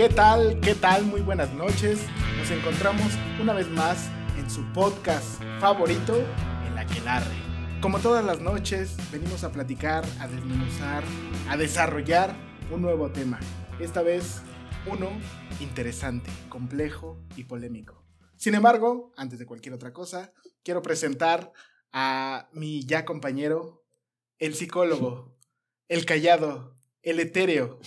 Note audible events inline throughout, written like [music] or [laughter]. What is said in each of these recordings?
¿Qué tal? ¿Qué tal? Muy buenas noches. Nos encontramos una vez más en su podcast favorito, El Aquelarre. Como todas las noches, venimos a platicar, a desmenuzar, a desarrollar un nuevo tema. Esta vez uno interesante, complejo y polémico. Sin embargo, antes de cualquier otra cosa, quiero presentar a mi ya compañero, el psicólogo, el callado, el etéreo,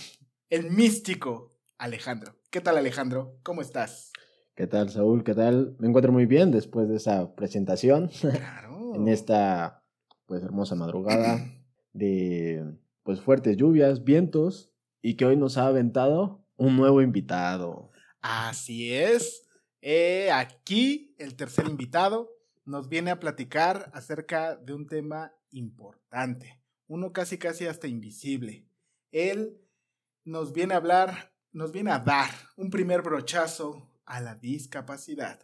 el místico, Alejandro. ¿Qué tal Alejandro? ¿Cómo estás? ¿Qué tal, Saúl? ¿Qué tal? Me encuentro muy bien después de esa presentación. Claro. [laughs] en esta pues hermosa madrugada de pues fuertes lluvias, vientos y que hoy nos ha aventado un nuevo invitado. Así es. Eh, aquí el tercer invitado nos viene a platicar acerca de un tema importante, uno casi casi hasta invisible. Él nos viene a hablar, nos viene a dar un primer brochazo a la discapacidad.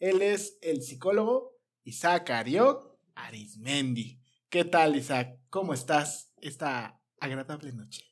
Él es el psicólogo Isaac Ariok Arismendi. ¿Qué tal, Isaac? ¿Cómo estás esta agradable noche?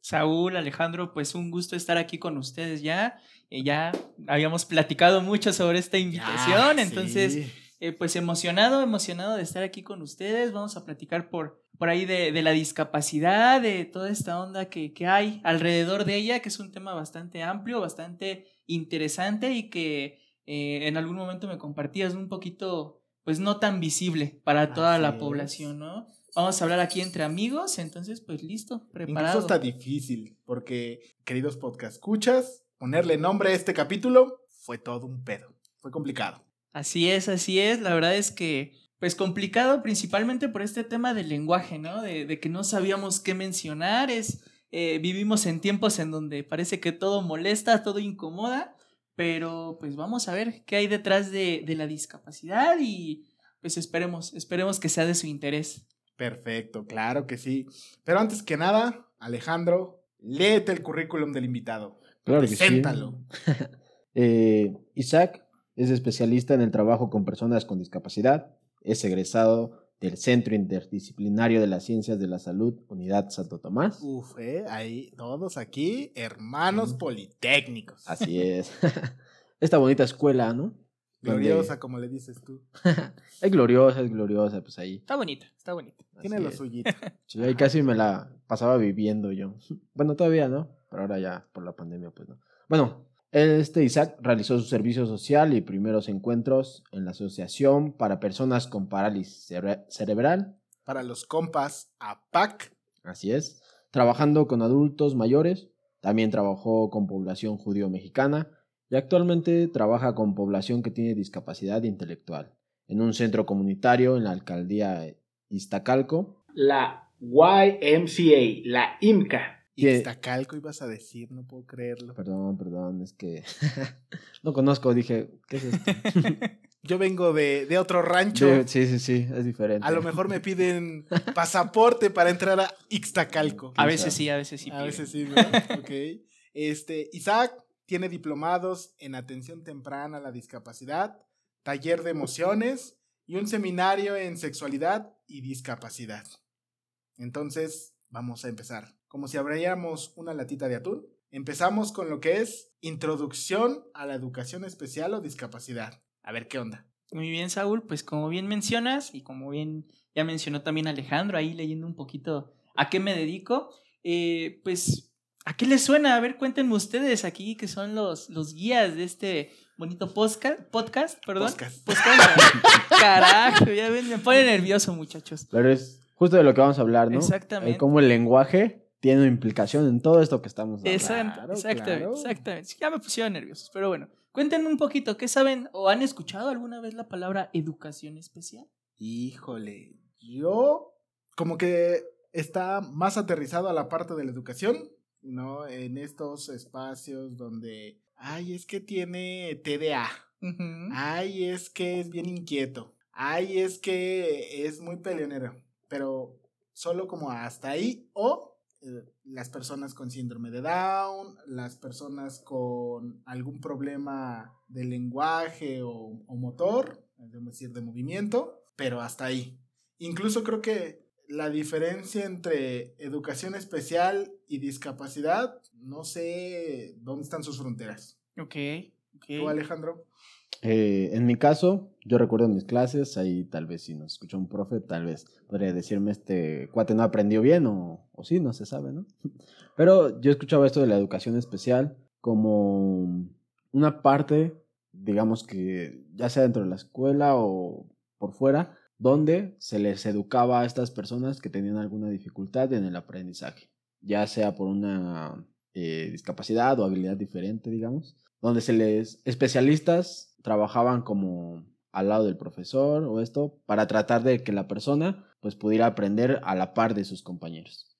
Saúl, Alejandro, pues un gusto estar aquí con ustedes ya. Eh, ya habíamos platicado mucho sobre esta invitación, entonces, eh, pues emocionado, emocionado de estar aquí con ustedes. Vamos a platicar por, por ahí de, de la discapacidad, de toda esta onda que, que hay alrededor de ella, que es un tema bastante amplio, bastante interesante y que eh, en algún momento me compartías un poquito, pues no tan visible para toda Así la es. población, ¿no? Vamos a hablar aquí entre amigos, entonces, pues listo, Incluso preparado. está difícil, porque, queridos podcast escuchas, ponerle nombre a este capítulo fue todo un pedo. Fue complicado. Así es, así es. La verdad es que, pues complicado principalmente por este tema del lenguaje, ¿no? De, de que no sabíamos qué mencionar. Es, eh, vivimos en tiempos en donde parece que todo molesta, todo incomoda, pero pues vamos a ver qué hay detrás de, de la discapacidad y pues esperemos, esperemos que sea de su interés. Perfecto, claro que sí. Pero antes que nada, Alejandro, léete el currículum del invitado. Claro que sí. Preséntalo. [laughs] Eh, Isaac es especialista en el trabajo con personas con discapacidad. Es egresado del Centro Interdisciplinario de las Ciencias de la Salud, Unidad Santo Tomás. Uf, eh, ahí todos aquí, hermanos politécnicos. Así es. [laughs] Esta bonita escuela, ¿no? Donde- Gloriosa, como le dices tú. [laughs] Es gloriosa, es gloriosa, pues ahí. Está bonita, está bonita. Tiene Así lo es. suyito. [laughs] Sí, ahí casi me la pasaba viviendo yo. Bueno, todavía no, pero ahora ya por la pandemia, pues no. Bueno, este Isaac realizó su servicio social y primeros encuentros en la Asociación para Personas con Parálisis Cere- Cerebral, Para los compas, APAC. así es, trabajando con adultos mayores, también trabajó con población judío-mexicana y actualmente trabaja con población que tiene discapacidad intelectual en un centro comunitario en la alcaldía Iztacalco. la YMCA, la IMCA. ¿Qué? Iztacalco ibas a decir, no puedo creerlo. Perdón, perdón, es que [laughs] no conozco, dije, ¿qué es esto? [laughs] Yo vengo de, de otro rancho. De- sí, sí, sí, es diferente. A lo mejor me piden [laughs] pasaporte para entrar a Ixtacalco. A veces sí, a veces sí. A veces sí, ¿no? ok. Este, Isaac tiene diplomados en atención temprana a la discapacidad, taller de emociones y un seminario en sexualidad y discapacidad. Entonces, vamos a empezar. Como si abriéramos una latita de atún, empezamos con lo que es introducción a la educación especial o discapacidad. A ver qué onda. Muy bien, Saúl, pues como bien mencionas y como bien ya mencionó también Alejandro ahí leyendo un poquito a qué me dedico, eh, pues ¿a qué les suena? A ver, cuéntenme ustedes aquí que son los, los guías de este bonito podcast, podcast perdón. Podcast. [laughs] Carajo, ya ven, me pone nervioso, muchachos. Pero es justo de lo que vamos a hablar, ¿no? Exactamente. Eh, cómo el lenguaje tiene una implicación en todo esto que estamos hablando. Exact- Claro, exactamente, claro. exactamente. Ya me pusieron nerviosos, pero bueno. Cuéntenme un poquito, ¿qué saben o han escuchado alguna vez la palabra educación especial? Híjole, yo como que está más aterrizado a la parte de la educación, ¿no? En estos espacios donde, ay, es que tiene TDA, ay, es que es bien inquieto, ay, es que es muy peleonero, pero solo como hasta ahí, o eh, las personas con síndrome de Down, las personas con algún problema de lenguaje o, o motor, es decir, de movimiento, pero hasta ahí. Incluso creo que la diferencia entre educación especial y discapacidad, no sé dónde están sus fronteras. Ok, ok. ¿Tú, Alejandro? Eh, en mi caso, yo recuerdo mis clases, ahí tal vez si nos escuchó un profe, tal vez podría decirme este cuate no aprendió bien o, o sí, no se sabe, ¿no? [laughs] Pero yo escuchaba esto de la educación especial como una parte, digamos que ya sea dentro de la escuela o por fuera, donde se les educaba a estas personas que tenían alguna dificultad en el aprendizaje, ya sea por una eh, discapacidad o habilidad diferente, digamos, donde se les especialistas trabajaban como al lado del profesor o esto para tratar de que la persona pues pudiera aprender a la par de sus compañeros.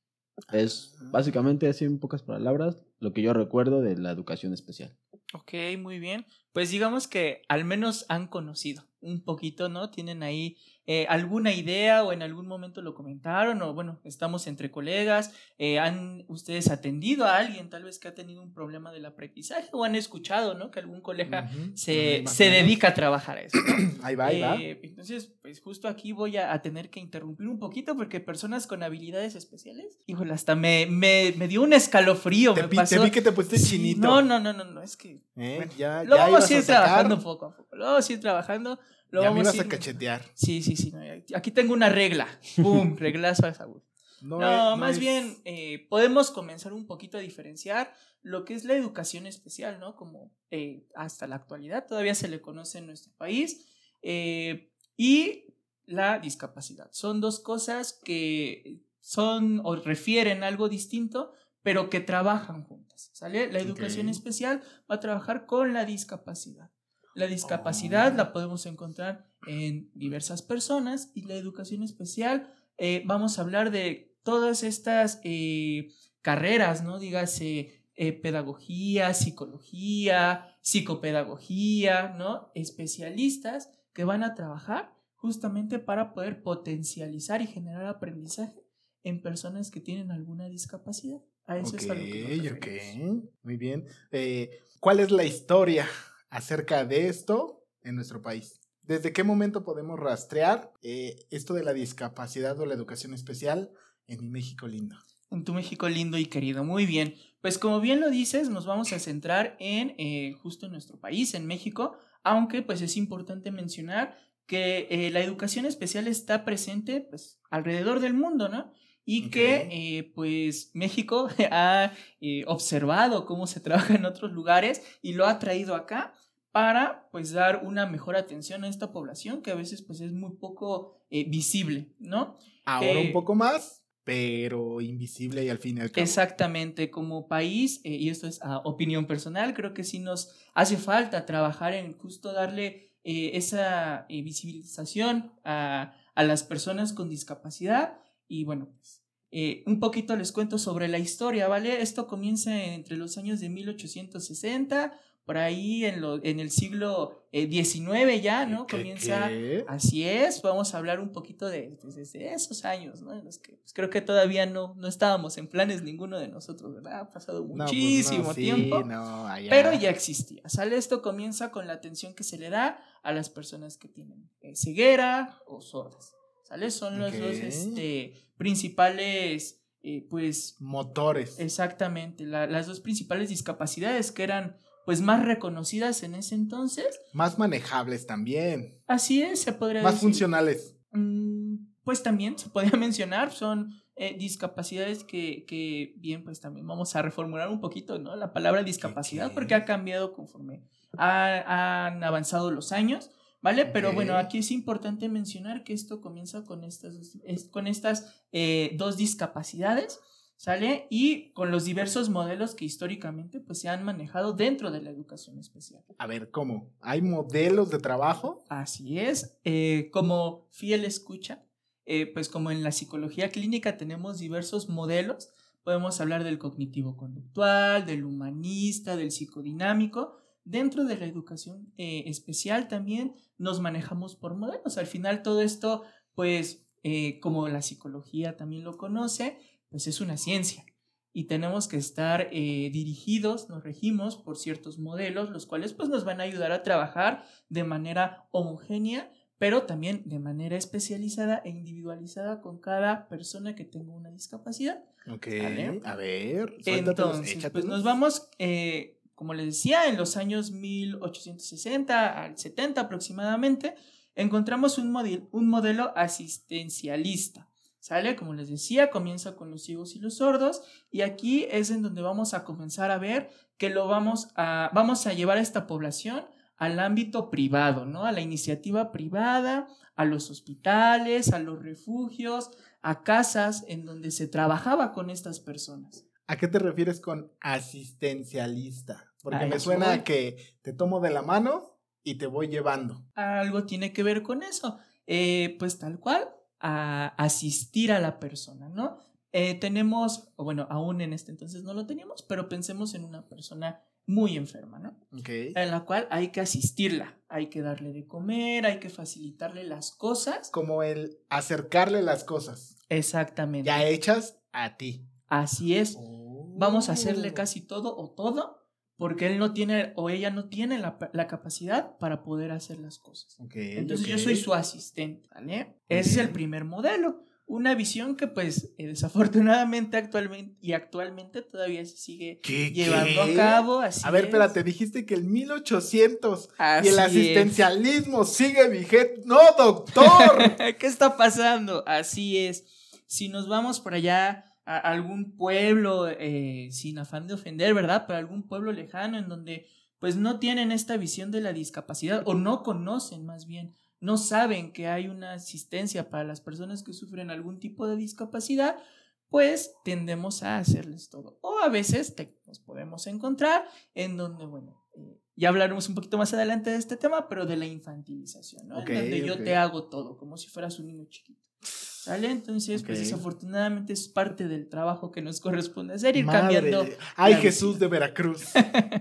Es básicamente así en pocas palabras lo que yo recuerdo de la educación especial. Ok, muy bien. Pues digamos que al menos han conocido un poquito, ¿no? Tienen ahí eh, alguna idea o en algún momento lo comentaron o bueno, estamos entre colegas, eh, han ustedes atendido a alguien tal vez que ha tenido un problema del aprendizaje o han escuchado, ¿no? Que algún colega se, Más o se menos. dedica a trabajar a eso. ¿no? [clears throat] Ahí va, ahí va. Eh, entonces, pues justo aquí voy a, a tener que interrumpir un poquito porque personas con habilidades especiales, híjole, hasta me, me, me dio un escalofrío. Te, me te pasó. vi que te pusiste Sí, chinito. No, no, no, no, no, es que ¿Eh? bueno, ya, ya ir sacar, trabajando poco a poco. A ir trabajando. Lo vamos a cachetear. Sí, sí, sí. aquí tengo una regla. ¡Pum! [laughs] Reglazo a Saúl. No, No, es- más es- bien eh, podemos comenzar un poquito a diferenciar lo que es la educación especial, ¿no? Como eh, hasta la actualidad todavía se le conoce en nuestro país. eh, y la discapacidad. Son dos cosas que son o refieren a algo distinto, pero que trabajan juntas, ¿sale? La educación especial va a trabajar con la discapacidad. La discapacidad Oh. la podemos encontrar en diversas personas y la educación especial eh, vamos a hablar de todas estas eh, carreras, ¿no? Dígase eh, pedagogía, psicología, psicopedagogía, ¿no? Especialistas que van a trabajar justamente para poder potencializar y generar aprendizaje en personas que tienen alguna discapacidad. A eso es a lo que nos Ok. Muy bien. Eh, ¿Cuál es la historia acerca de esto en nuestro país? ¿Desde qué momento podemos rastrear eh, esto de la discapacidad o la educación especial en México lindo? En tu México lindo y querido. Muy bien. Pues como bien lo dices, nos vamos a centrar en eh, justo en nuestro país, en México, aunque pues es importante mencionar que eh, la educación especial está presente pues alrededor del mundo, ¿no? Y que eh, pues México [laughs] ha eh, observado cómo se trabaja en otros lugares y lo ha traído acá para pues dar una mejor atención a esta población que a veces pues es muy poco eh, visible, ¿no? Ahora un poco más, pero invisible y al fin y al cabo. Exactamente, como país, y esto es a opinión personal, creo que sí nos hace falta trabajar en justo darle esa visibilización a, a las personas con discapacidad. Y bueno, pues eh, un poquito les cuento sobre la historia, ¿vale? Esto comienza entre los años de 1860, por ahí en, lo, en el siglo XIX ya, ¿no? ¿Qué, Comienza, qué? así es, vamos a hablar un poquito de, desde esos años, ¿no? En los que pues, creo que todavía no, no estábamos en planes ninguno de nosotros, ¿verdad? Ha pasado No, pues no, muchísimo sí, tiempo. no, allá. Pero ya existía. ¿Sale? Esto comienza con la atención que se le da a las personas que tienen eh, ceguera o sordas. ¿Sale? Son los dos este, principales, eh, pues, Motores. exactamente, la- las dos principales discapacidades que eran, pues, más reconocidas en ese entonces. Más manejables también. Así es, se podría Más decir. funcionales. Mm, Pues también se podría [laughs] mencionar, son eh, discapacidades que, que, bien, pues también vamos a reformular un poquito, ¿no? La palabra discapacidad, qué? porque ha cambiado conforme ha- han avanzado los años, ¿vale? Pero bueno, aquí es importante mencionar que esto comienza con estas, es- con estas eh, dos discapacidades, ¿sale? Y con los diversos modelos que históricamente pues se han manejado dentro de la educación especial. A ver, ¿cómo? ¿Hay modelos de trabajo? Así es, eh, como fiel escucha, eh, pues como en la psicología clínica tenemos diversos modelos, podemos hablar del cognitivo conductual, del humanista, del psicodinámico. Dentro de la educación eh, especial también nos manejamos por modelos. Al final todo esto, pues eh, como la psicología también lo conoce, pues es una ciencia. Y tenemos que estar eh, dirigidos, nos regimos por ciertos modelos, los cuales pues nos van a ayudar a trabajar de manera homogénea, pero también de manera especializada e individualizada con cada persona que tenga una discapacidad. Ok. Vale. A ver, Entonces, pues nos vamos, eh, como les decía, en los años 1860 al 70 aproximadamente, encontramos un, un modelo asistencialista. ¿Sale? Como les decía, comienza con los ciegos y los sordos y aquí es en donde vamos a comenzar a ver que lo vamos a, vamos a llevar a esta población al ámbito privado, ¿no? A la iniciativa privada, a los hospitales, a los refugios, a casas en donde se trabajaba con estas personas. ¿A qué te refieres con asistencialista? Porque me suena voy. a que te tomo de la mano y te voy llevando. Algo tiene que ver con eso. Eh, pues tal cual, a asistir a la persona, ¿no? Eh, tenemos, bueno, aún en este entonces no lo teníamos, pero pensemos en una persona muy enferma, ¿no? Ok. En la cual hay que asistirla, hay que darle de comer, hay que facilitarle las cosas. Como el acercarle las cosas Exactamente. ya hechas a ti. Así es. Vamos a Oh. hacerle casi todo o todo porque él no tiene o ella no tiene la, la capacidad para poder hacer las cosas. Entonces yo soy su asistente, ¿vale? Ese es el primer modelo. Una visión que pues eh, desafortunadamente actualmente y actualmente todavía se sigue ¿Qué, llevando qué? a cabo. Así A ver, es. espérate, dijiste que el 1800 Así y el es. asistencialismo sigue vigente. ¡No, doctor! [laughs] ¿Qué está pasando? Así es. Si nos vamos por allá a algún pueblo, eh, sin afán de ofender, ¿verdad? Pero algún pueblo lejano en donde pues no tienen esta visión de la discapacidad o no conocen más bien, no saben que hay una asistencia para las personas que sufren algún tipo de discapacidad, pues tendemos a hacerles todo. O a veces te- nos podemos encontrar en donde, bueno, eh, ya hablaremos un poquito más adelante de este tema, pero de la infantilización, ¿no? En donde yo te hago todo, como si fueras un niño chiquito. ¿Sale? Entonces, pues desafortunadamente es parte del trabajo que nos corresponde hacer, ir Madre cambiando. Ay, Jesús de Veracruz.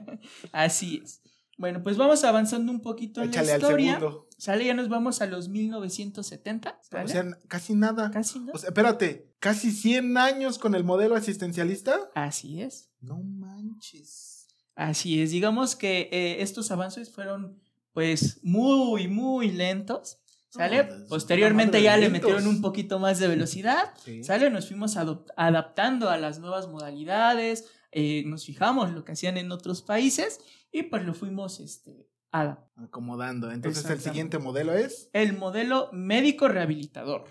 [laughs] Así es. Bueno, pues vamos avanzando un poquito en la al historia. segundo. ¿Sale? Ya nos vamos a los 1970. O ¿sale? sea, casi nada. Casi. O sea, espérate, ¿casi 100 años con el modelo asistencialista? Así es. No manches. Así es. Digamos que eh, estos avances fueron, pues, muy, muy lentos. ¿Sale? No, Posteriormente ya le metieron un poquito más de velocidad. Sí. ¿Sale? Nos fuimos adaptando a las nuevas modalidades, eh, nos fijamos lo que hacían en otros países y pues lo fuimos este, adaptando. Acomodando. Entonces el siguiente modelo es. El modelo médico rehabilitador.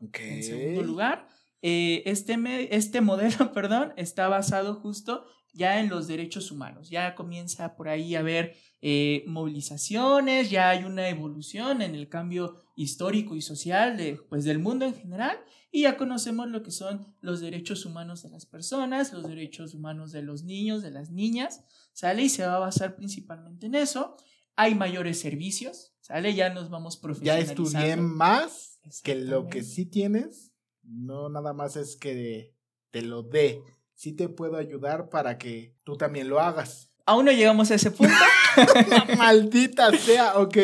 Ok. En segundo lugar, eh, este, este modelo, [laughs] perdón, está basado justo ya en los derechos humanos. Ya comienza por ahí a haber eh, movilizaciones, ya hay una evolución en el cambio histórico y social de, pues, del mundo en general y ya conocemos lo que son los derechos humanos de las personas, los derechos humanos de los niños, de las niñas, ¿sale? Y se va a basar principalmente en eso. Hay mayores servicios, ¿sale? Ya nos vamos Ya profesionalizando. estudié más que lo que sí tienes. No nada más es que te lo dé. Sí te puedo ayudar para que tú también lo hagas. Aún no llegamos a ese punto. [laughs] [laughs] Maldita sea, ok.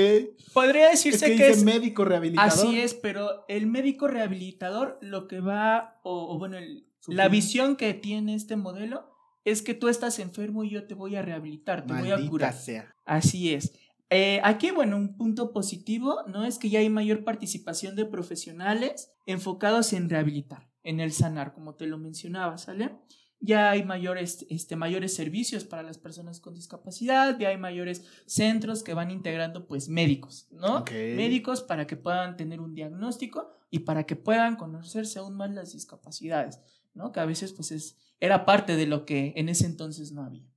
Podría Es decirse que que, dice es médico rehabilitador. así es, pero el médico rehabilitador lo que va, o, o bueno, el- la visión que tiene este modelo es que tú estás enfermo y yo te voy a rehabilitar, te voy a curar. sea. Así es. Eh, aquí, bueno, un punto positivo, ¿no? Es que ya hay mayor participación de profesionales enfocados en rehabilitar, en el sanar, como te lo mencionaba, ¿sale? Ya hay mayores, este, mayores servicios para las personas con discapacidad, ya hay mayores centros que van integrando, pues, médicos, ¿no? Médicos para que puedan tener un diagnóstico y para que puedan conocerse aún más las discapacidades, ¿no? Que a veces, pues, es, era parte de lo que en ese entonces no había.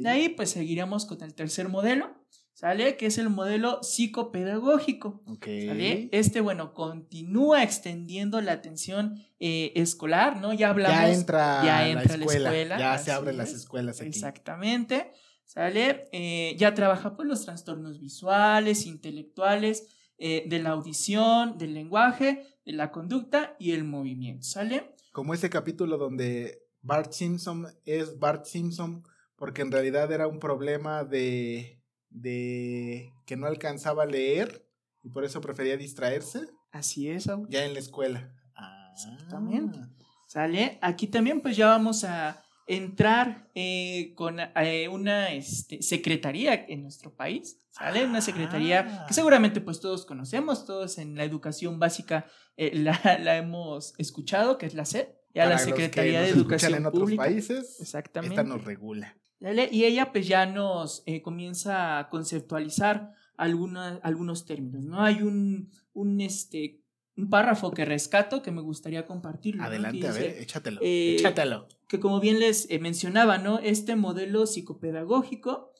De ahí pues seguiríamos con el tercer modelo, ¿sale? Que es el modelo psicopedagógico. ¿Sale? Este, bueno, continúa extendiendo la atención eh, escolar, ¿no? Ya hablamos. Ya entra, ya la entra la escuela. escuela, Ya se abren las es. escuelas aquí. Exactamente. ¿Sale? Eh, ya trabaja pues los trastornos visuales, intelectuales, eh, de la audición, del lenguaje, de la conducta y el movimiento. ¿Sale? Como ese capítulo donde Bart Simpson es Bart Simpson porque en realidad era un problema de, de que no alcanzaba a leer y por eso prefería distraerse Así es, Saúl. ya en la escuela. Ah. Exactamente. ¿Sale? Aquí también pues ya vamos a entrar eh, con eh, una este, secretaría en nuestro país, ¿sale? Una secretaría Ah. que seguramente pues todos conocemos, todos en la educación básica eh, [laughs] la, la hemos escuchado, que es la SED, ya Para la los que Secretaría de Educación en otros Pública. países, Exactamente. esta nos regula. Y ella pues ya nos eh, comienza a conceptualizar alguna- algunos términos, ¿no? Hay un, un, este, un párrafo que rescato que me gustaría compartirlo. Adelante, a ver, échatelo. eh, échatelo. que como bien les eh, mencionaba, ¿no? Este modelo psicopedagógico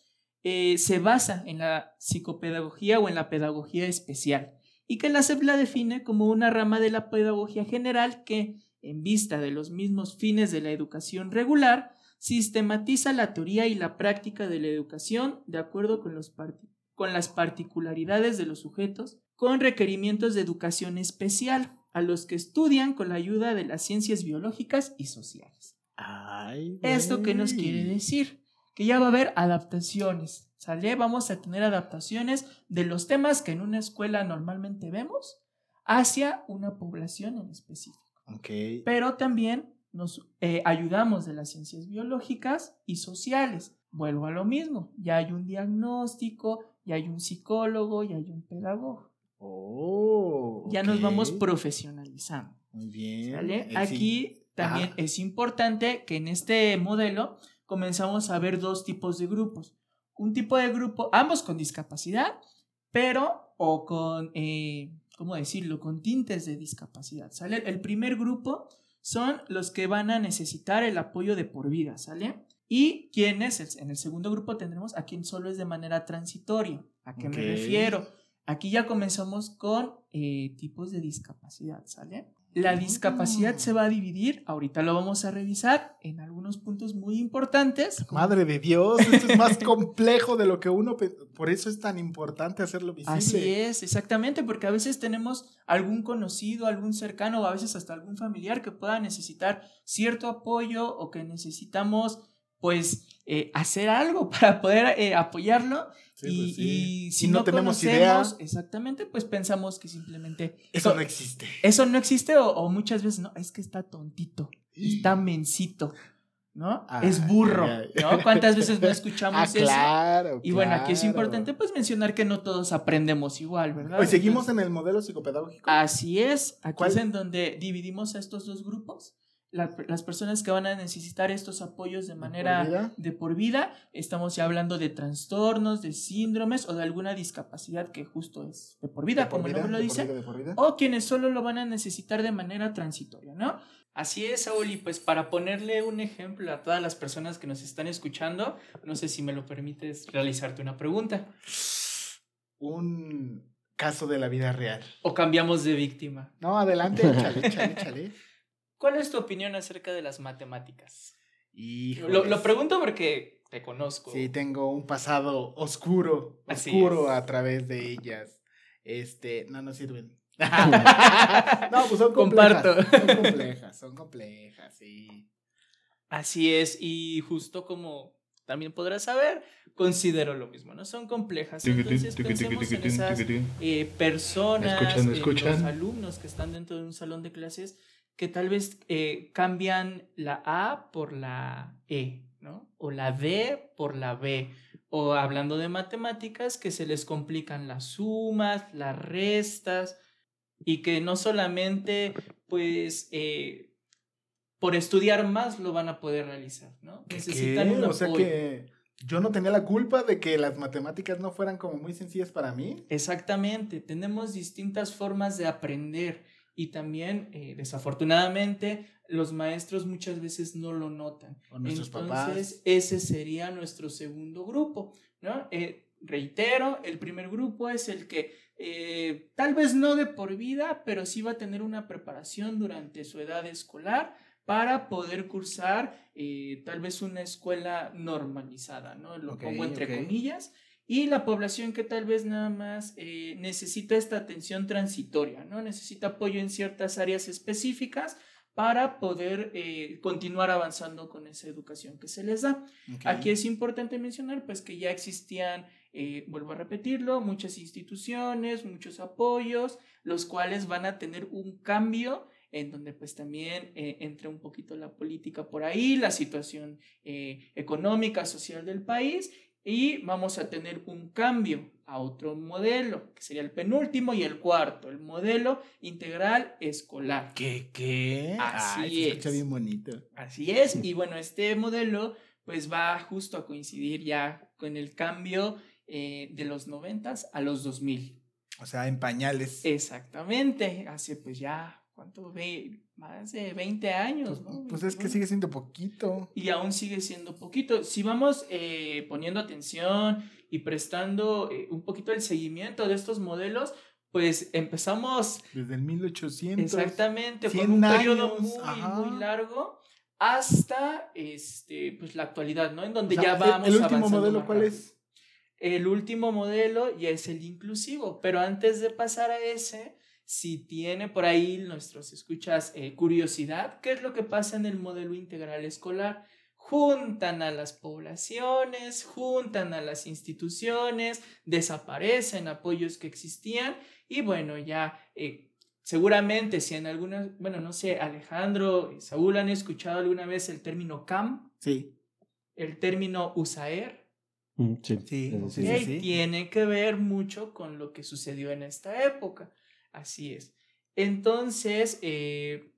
se basa en la psicopedagogía o en la pedagogía especial y que la SEP la define como una rama de la pedagogía general que, en vista de los mismos fines de la educación regular, sistematiza la teoría y la práctica de la educación de acuerdo con, los con las particularidades de los sujetos con requerimientos de educación especial a los que estudian con la ayuda de las ciencias biológicas y sociales. Ay, ¿Esto qué nos quiere decir? Que ya va a haber adaptaciones, ¿sale? Vamos a tener adaptaciones de los temas que en una escuela normalmente vemos hacia una población en específico. Ok. Pero también nos eh, ayudamos de las ciencias biológicas y sociales. Vuelvo a lo mismo, ya hay un diagnóstico, ya hay un psicólogo, ya hay un pedagogo. Oh. Ya nos vamos profesionalizando. Muy bien. Aquí también es importante que en este modelo comenzamos a ver dos tipos de grupos. Un tipo de grupo, ambos con discapacidad, pero o con, eh, ¿cómo decirlo?, con tintes de discapacidad. ¿Sale? El primer grupo son los que van a necesitar el apoyo de por vida, ¿sale? Y quienes, en el segundo grupo tendremos a quien solo es de manera transitoria. ¿A qué me refiero? Aquí ya comenzamos con eh, tipos de discapacidad, ¿sale? La discapacidad se va a dividir, ahorita lo vamos a revisar, en algunos puntos muy importantes. Madre de Dios, esto es más [laughs] complejo de lo que uno... Por eso es tan importante hacerlo visible. Así es, exactamente, porque a veces tenemos algún conocido, algún cercano o a veces hasta algún familiar que pueda necesitar cierto apoyo o que necesitamos pues eh, hacer algo [laughs] para poder eh, apoyarlo Sí, y, pues sí. y si Y no, no tenemos conocemos, idea. exactamente, pues pensamos que simplemente Eso no existe. eso no existe o, o muchas veces no, es que está tontito, está mencito, ¿no? es Ay, burro, ay. ¿no? ¿Cuántas veces no escuchamos [laughs] Ah, eso? claro. Y bueno, aquí es importante pues mencionar que no todos aprendemos igual, ¿verdad? Hoy seguimos Entonces, en el modelo psicopedagógico. Así es, aquí ¿Cuál? es en donde dividimos a estos dos grupos. La- las personas que van a necesitar estos apoyos de manera vida? de por vida, estamos ya hablando de trastornos, de síndromes o de alguna discapacidad que justo es de por vida, De por como el nombre lo dice, vida, o quienes solo lo van a necesitar de manera transitoria, ¿no? Así es, Saúl, y pues para ponerle un ejemplo a todas las personas que nos están escuchando, no sé si me lo permites realizarte una pregunta. Un caso de la vida real. O cambiamos de víctima. No, adelante, échale, échale, échale. [laughs] ¿Cuál es tu opinión acerca de las matemáticas? Híjoles. Lo, lo pregunto porque te conozco. Sí, tengo un pasado oscuro, oscuro a través de ellas. Este, no, no sirven. [laughs] [laughs] no, pues son complejas. Comparto. Son complejas, son complejas, sí. Así es, y justo como también podrás saber, considero lo mismo, ¿no? Son complejas. Entonces pensemos en esas eh, personas, Escuchan, en escuchan. los alumnos que están dentro de un salón de clases que tal vez eh, cambian la A por la E, ¿no? O la D por la B. O hablando de matemáticas, que se les complican las sumas, las restas, y que no solamente, pues, eh, por estudiar más lo van a poder realizar, ¿no? Necesitan ¿Qué? un O sea que yo no tenía la culpa de que las matemáticas no fueran como muy sencillas para mí. Exactamente, tenemos distintas formas de aprender y también, eh, desafortunadamente, los maestros muchas veces no lo notan. O Entonces, papás. ese sería nuestro segundo grupo, ¿no? Eh, reitero, el primer grupo es el que eh, tal vez no de por vida, pero sí va a tener una preparación durante su edad escolar para poder cursar eh, tal vez una escuela normalizada, ¿no? Lo pongo entre comillas. Y la población que tal vez nada más eh, necesita esta atención transitoria, ¿no? Necesita apoyo en ciertas áreas específicas para poder eh, continuar avanzando con esa educación que se les da. Aquí es importante mencionar pues que ya existían, eh, vuelvo a repetirlo, muchas instituciones, muchos apoyos, los cuales van a tener un cambio en donde pues también eh, entra un poquito la política por ahí, la situación eh, económica, social del país y vamos a tener un cambio a otro modelo, que sería el penúltimo y el cuarto, el modelo integral escolar. ¿Qué? ¿Qué? Así Ay, se escucha es. bien bonito. Así es, y bueno, este modelo pues va justo a coincidir ya con el cambio eh, de los 90 a los 2000. O sea, en pañales. Exactamente, hace pues ya, ¿cuánto? Ve? Más de 20 años, ¿no? Pues es que sigue siendo poquito. Y aún sigue siendo poquito. Si vamos eh, poniendo atención y prestando eh, un poquito el seguimiento de estos modelos, pues empezamos Desde el 1800. Exactamente, 100 con un periodo muy, ajá. muy largo hasta este, pues, la actualidad, ¿no? En donde O sea, ya vamos ¿El último modelo cuál rápido. es? El último modelo ya es el inclusivo, pero antes de pasar a ese, si tiene por ahí nuestros escuchas eh, curiosidad, ¿qué es lo que pasa en el modelo integral escolar? Juntan a las poblaciones, juntan a las instituciones, desaparecen apoyos que existían y bueno, ya eh, seguramente si en algunas, bueno, no sé, Alejandro, y Saúl han escuchado alguna vez el término CAM, Sí. el término USAER. Mm, Sí, sí, sí. Tiene que ver mucho con lo que sucedió en esta época. Así es. Entonces, eh,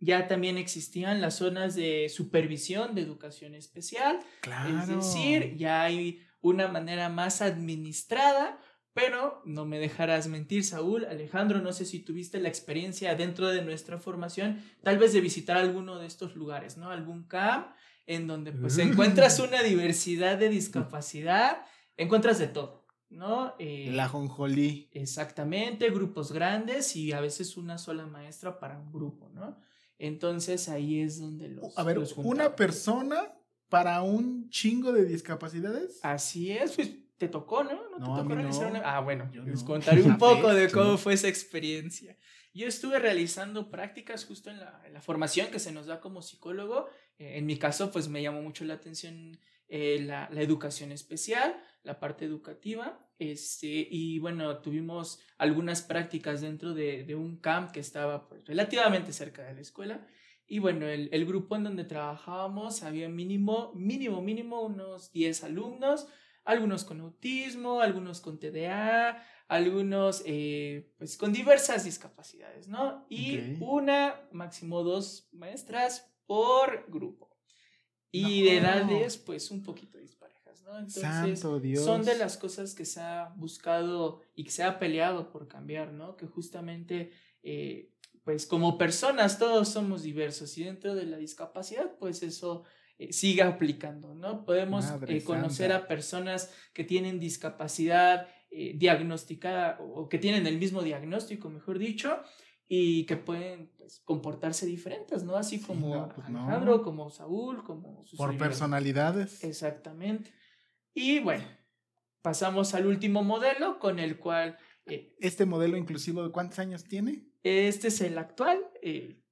ya también existían las zonas de supervisión de educación especial. Claro. Es decir, ya hay una manera más administrada, pero no me dejarás mentir, Saúl, Alejandro, no sé si tuviste la experiencia dentro de nuestra formación, tal vez de visitar alguno de estos lugares, ¿no? Algún camp en donde pues encuentras una diversidad de discapacidad, encuentras de todo, ¿no? Eh, El ajonjolí. Exactamente, grupos grandes y a veces una sola maestra para un grupo, ¿no? Entonces ahí es donde los... A ver, los una persona para un chingo de discapacidades. Así es, pues te tocó, ¿no? No, No, te a tocó realizar no. una- Ah, bueno, Yo les no. contaré un [laughs] poco de cómo fue esa experiencia. Yo estuve realizando prácticas justo en la, en la formación que se nos da como psicólogo. Eh, en mi caso, pues me llamó mucho la atención eh, la, la educación especial, la parte educativa. Este, y bueno, tuvimos algunas prácticas dentro de, de un camp que estaba pues, relativamente cerca de la escuela. Y bueno, el, el grupo en donde trabajábamos había mínimo, mínimo, mínimo unos 10 alumnos, algunos con autismo, algunos con TDA, algunos eh, pues con diversas discapacidades, ¿no? Y una, máximo dos maestras por grupo. Y No. de edades pues un poquito disparejas, ¿no? Entonces Santo Dios. son de las cosas que se ha buscado y que se ha peleado por cambiar, ¿no? Que justamente eh, pues como personas todos somos diversos y dentro de la discapacidad pues eso eh, sigue aplicando, ¿no? Podemos eh, conocer santa. a personas que tienen discapacidad eh, diagnosticada o que tienen el mismo diagnóstico, mejor dicho, y que pueden pues, comportarse diferentes, ¿no? Así como no, pues no. Alejandro, como Saúl, como su Por personalidades. Exactamente. Y bueno, pasamos al último modelo con el cual eh, Este modelo inclusivo, ¿de cuántos años tiene? este es el actual. eh,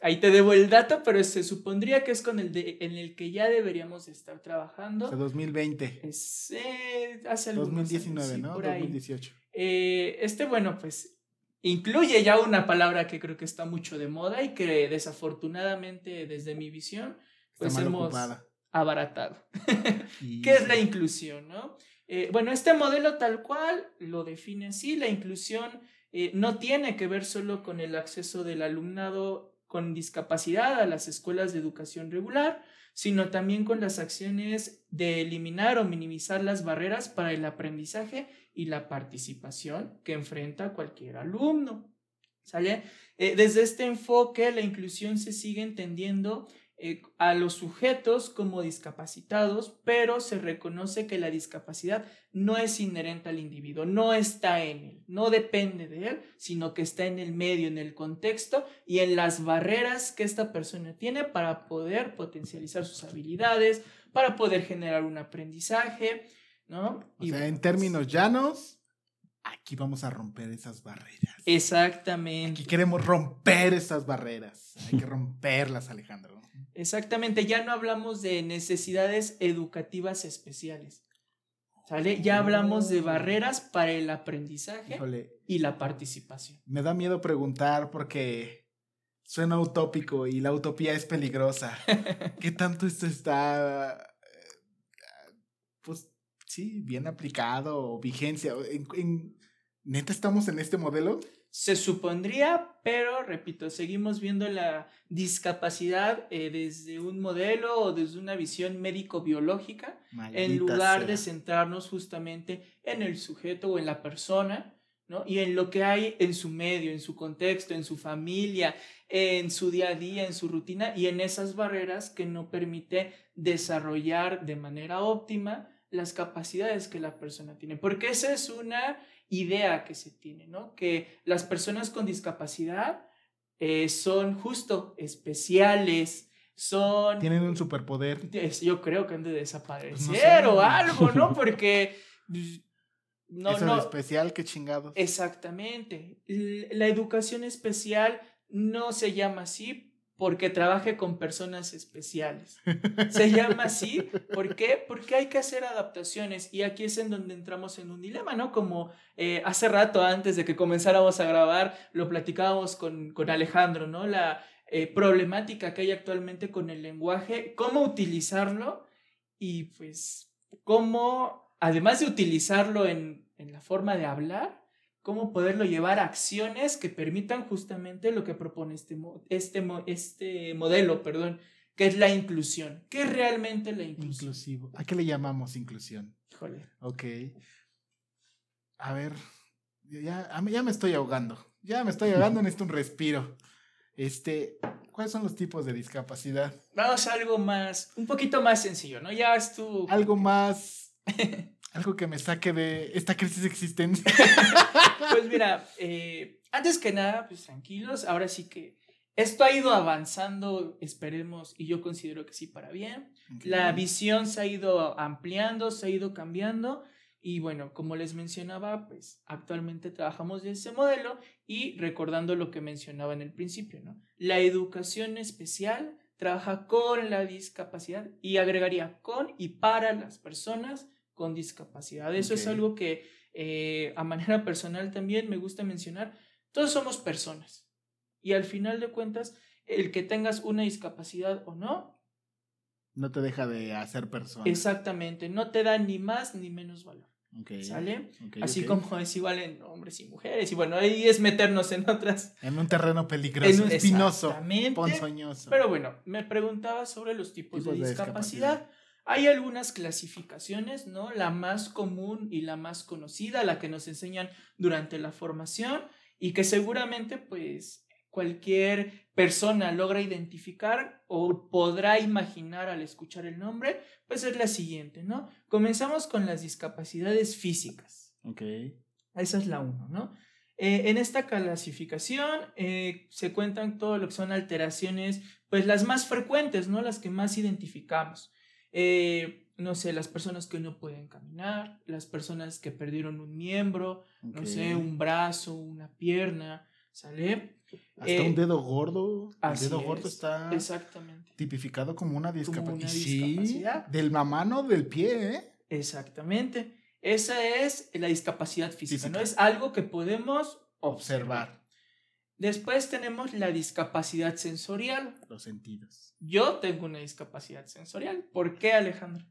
ahí te debo el dato, pero se supondría que es con el de, en el que ya deberíamos estar trabajando. O sea, 2020. Es, eh, hace algunos 2019, años, sí, ¿no? por ahí. 2018. Eh, este, bueno, pues incluye ya una palabra que creo que está mucho de moda y que desafortunadamente desde mi visión pues mal hemos ocupada. Abaratado. [laughs] Y- ¿Qué es la inclusión? ¿no? Eh, bueno, este modelo tal cual lo define así, la inclusión eh, no tiene que ver solo con el acceso del alumnado con discapacidad a las escuelas de educación regular, sino también con las acciones de eliminar o minimizar las barreras para el aprendizaje y la participación que enfrenta cualquier alumno. ¿Sale? Eh, desde este enfoque, la inclusión se sigue entendiendo eh, a los sujetos como discapacitados, pero se reconoce que la discapacidad no es inherente al individuo, no está en él, no depende de él, sino que está en el medio, en el contexto y en las barreras que esta persona tiene para poder potencializar sus habilidades, para poder generar un aprendizaje, ¿no? O Y sea, bueno, en pues, términos llanos, aquí vamos a romper esas barreras. Exactamente. Aquí queremos romper esas barreras. Hay que romperlas, Alejandro. Exactamente, ya no hablamos de necesidades educativas especiales. ¿Sale? Ya hablamos de Oh. barreras para el aprendizaje Híjole, y la participación. me da miedo preguntar porque suena utópico y la utopía es peligrosa. [laughs] ¿Qué tanto esto está, eh, pues sí, bien aplicado o vigencia? ¿En, en- neta estamos en este modelo? Se supondría, pero repito, seguimos viendo la discapacidad eh, desde un modelo o desde una visión médico-biológica, en lugar de centrarnos justamente en el sujeto o en la persona, ¿no? Y en lo que hay en su medio, en su contexto, en su familia, en su día a día, en su rutina y en esas barreras que no permite desarrollar de manera óptima las capacidades que la persona tiene. Porque esa es una idea que se tiene, ¿no? Que las personas con discapacidad eh, son justo especiales, son Tienen un superpoder. yo creo que han de desaparecer Pues no sé. o algo, ¿no? [laughs] Porque pues, no, Eso no, especial, qué chingados. exactamente. La educación especial no se llama así porque trabaje con personas especiales. Se llama así, ¿por qué? Porque hay que hacer adaptaciones y aquí es en donde entramos en un dilema, ¿no? Como eh, hace rato, antes de que comenzáramos a grabar, lo platicábamos con, con Alejandro, ¿no? La eh, problemática que hay actualmente con el lenguaje, cómo utilizarlo y pues cómo, además de utilizarlo en, en la forma de hablar, cómo poderlo llevar a acciones que permitan justamente lo que propone este, mo- este, mo- este modelo, perdón, que es la inclusión. ¿Qué es realmente la inclusión? Inclusivo. ¿A qué le llamamos inclusión? Híjole. Ok. A ver, ya, ya me estoy ahogando. Ya me estoy ahogando, [laughs] necesito un respiro. Este, ¿cuáles son los tipos de discapacidad? Vamos a algo más, un poquito más sencillo, ¿no? Ya es tu... Algo [laughs] más, [laughs] algo que me saque de esta crisis existencial. [laughs] Pues mira, eh, antes que nada, pues tranquilos, ahora sí que esto ha ido avanzando, esperemos, y yo considero que sí para bien. La visión se ha ido ampliando, se ha ido cambiando. Y bueno, como les mencionaba, pues actualmente trabajamos de ese modelo y recordando lo que mencionaba en el principio, ¿no? La educación especial trabaja con la discapacidad y agregaría con y para las personas con discapacidad. Eso es Ok. algo que eh, a manera [laughs] personal también me gusta mencionar. Todos somos personas y al final de cuentas, el que tengas una discapacidad o no, No te deja de hacer persona. Exactamente, no te da ni más ni menos valor, Ok, ¿sale? ok, Así como es igual en hombres y mujeres, y bueno, ahí es meternos en otras. En un terreno peligroso, en- espinoso, ponzoñoso. Pero bueno, me preguntaba sobre los tipos, Tipos de de discapacidad. Hay algunas clasificaciones, ¿no? La más común y la más conocida, la que nos enseñan durante la formación y que seguramente pues cualquier persona logra identificar o podrá imaginar al escuchar el nombre, pues es la siguiente, ¿no? Comenzamos con las discapacidades físicas. Ok. Esa es la uno, ¿no? Eh, en esta clasificación eh, se cuentan todo lo que son alteraciones, pues las más frecuentes, ¿no? Las que más identificamos. Eh, no sé, las personas que no pueden caminar, las personas que perdieron un miembro, no sé, un brazo, una pierna, ¿Sale? Hasta Eh, un dedo gordo. El dedo gordo es, está Exactamente. tipificado como una discapacidad. una sí, discapacidad. del la mano del pie, ¿eh? Exactamente. Esa es la discapacidad física, Física. ¿no? Es algo que podemos Observar Después tenemos la discapacidad sensorial. los sentidos. Yo tengo una discapacidad sensorial. ¿Por qué, Alejandro?